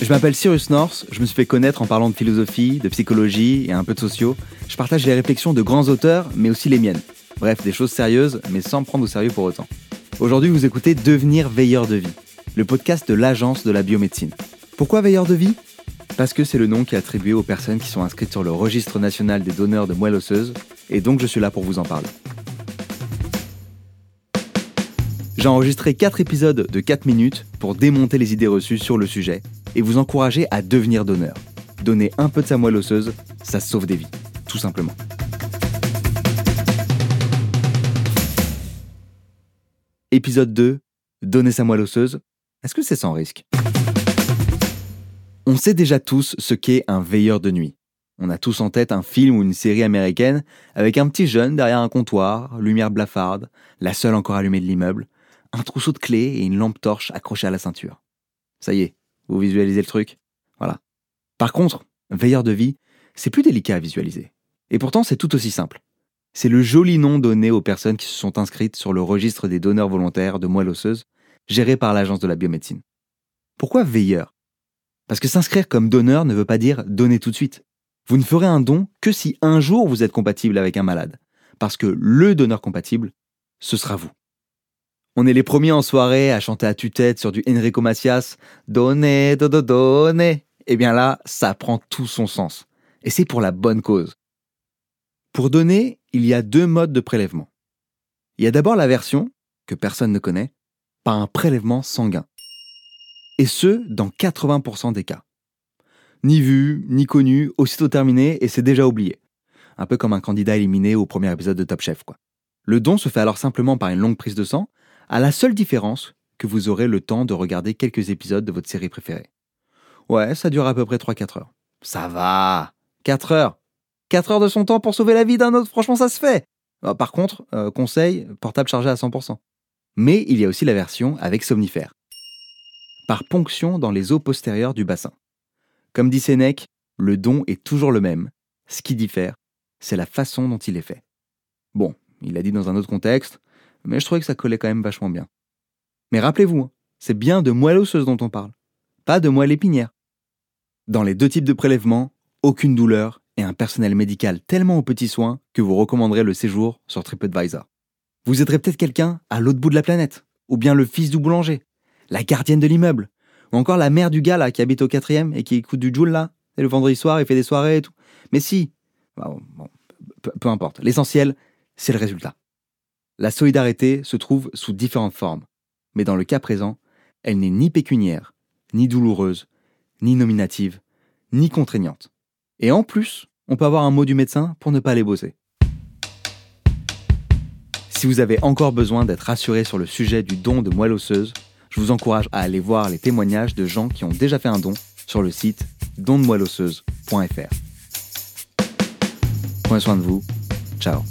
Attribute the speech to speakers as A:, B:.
A: Je m'appelle Cyrus North, je me suis fait connaître en parlant de philosophie, de psychologie et un peu de sociaux. Je partage les réflexions de grands auteurs, mais aussi les miennes. Bref, des choses sérieuses, mais sans prendre au sérieux pour autant. Aujourd'hui, vous écoutez Devenir veilleur de vie, le podcast de l'Agence de la biomédecine. Pourquoi veilleur de vie? Parce que c'est le nom qui est attribué aux personnes qui sont inscrites sur le registre national des donneurs de moelle osseuse, et donc je suis là pour vous en parler. J'ai enregistré 4 épisodes de 4 minutes pour démonter les idées reçues sur le sujet et vous encourager à devenir donneur. Donner un peu de sa moelle osseuse, ça sauve des vies, tout simplement. Épisode 2, donner sa moelle osseuse, est-ce que c'est sans risque? On sait déjà tous ce qu'est un veilleur de nuit. On a tous en tête un film ou une série américaine avec un petit jeune derrière un comptoir, lumière blafarde, la seule encore allumée de l'immeuble, un trousseau de clés et une lampe torche accrochée à la ceinture. Ça y est, vous visualisez le truc Voilà. Par contre, veilleur de vie, c'est plus délicat à visualiser. Et pourtant, c'est tout aussi simple. C'est le joli nom donné aux personnes qui se sont inscrites sur le registre des donneurs volontaires de moelle osseuse, géré par l'Agence de la biomédecine. Pourquoi veilleur? Parce que s'inscrire comme donneur ne veut pas dire donner tout de suite. Vous ne ferez un don que si un jour vous êtes compatible avec un malade. Parce que le donneur compatible, ce sera vous. On est les premiers en soirée à chanter à tue-tête sur du Enrico Macias, Donner, dodo, donner. Eh bien là, ça prend tout son sens. Et c'est pour la bonne cause. Pour donner, il y a deux modes de prélèvement. Il y a d'abord la version, que personne ne connaît, par un prélèvement sanguin. Et ce, dans 80% des cas. Ni vu, ni connu, aussitôt terminé, et c'est déjà oublié. Un peu comme un candidat éliminé au premier épisode de Top Chef. Le don se fait alors simplement par une longue prise de sang, à la seule différence que vous aurez le temps de regarder quelques épisodes de votre série préférée. Ouais, ça dure à peu près 3-4 heures. Ça va 4 heures 4 heures de son temps pour sauver la vie d'un autre, franchement ça se fait ah, Par contre, euh, conseil, portable chargé à 100%. Mais il y a aussi la version avec somnifère. Par ponction dans les eaux postérieures du bassin. Comme dit Sénèque, le don est toujours le même. Ce qui diffère, c'est la façon dont il est fait. Bon, il l'a dit dans un autre contexte, mais je trouvais que ça collait quand même vachement bien. Mais rappelez-vous, hein, c'est bien de moelle osseuse dont on parle, pas de moelle épinière. Dans les deux types de prélèvements, aucune douleur et un personnel médical tellement aux petits soins que vous recommanderez le séjour sur TripAdvisor. Vous aiderez peut-être quelqu'un à l'autre bout de la planète, ou bien le fils du boulanger, la gardienne de l'immeuble, ou encore la mère du gars là qui habite au quatrième et qui écoute du Joule là, et le vendredi soir il fait des soirées et tout. Mais si, peu importe, l'essentiel c'est le résultat. La solidarité se trouve sous différentes formes, mais dans le cas présent, elle n'est ni pécuniaire, ni douloureuse, ni nominative, ni contraignante. Et en plus, on peut avoir un mot du médecin pour ne pas aller bosser. Si vous avez encore besoin d'être rassuré sur le sujet du don de moelle osseuse, je vous encourage à aller voir les témoignages de gens qui ont déjà fait un don sur le site dondemoelleosseuse.fr. Prenez soin de vous. Ciao.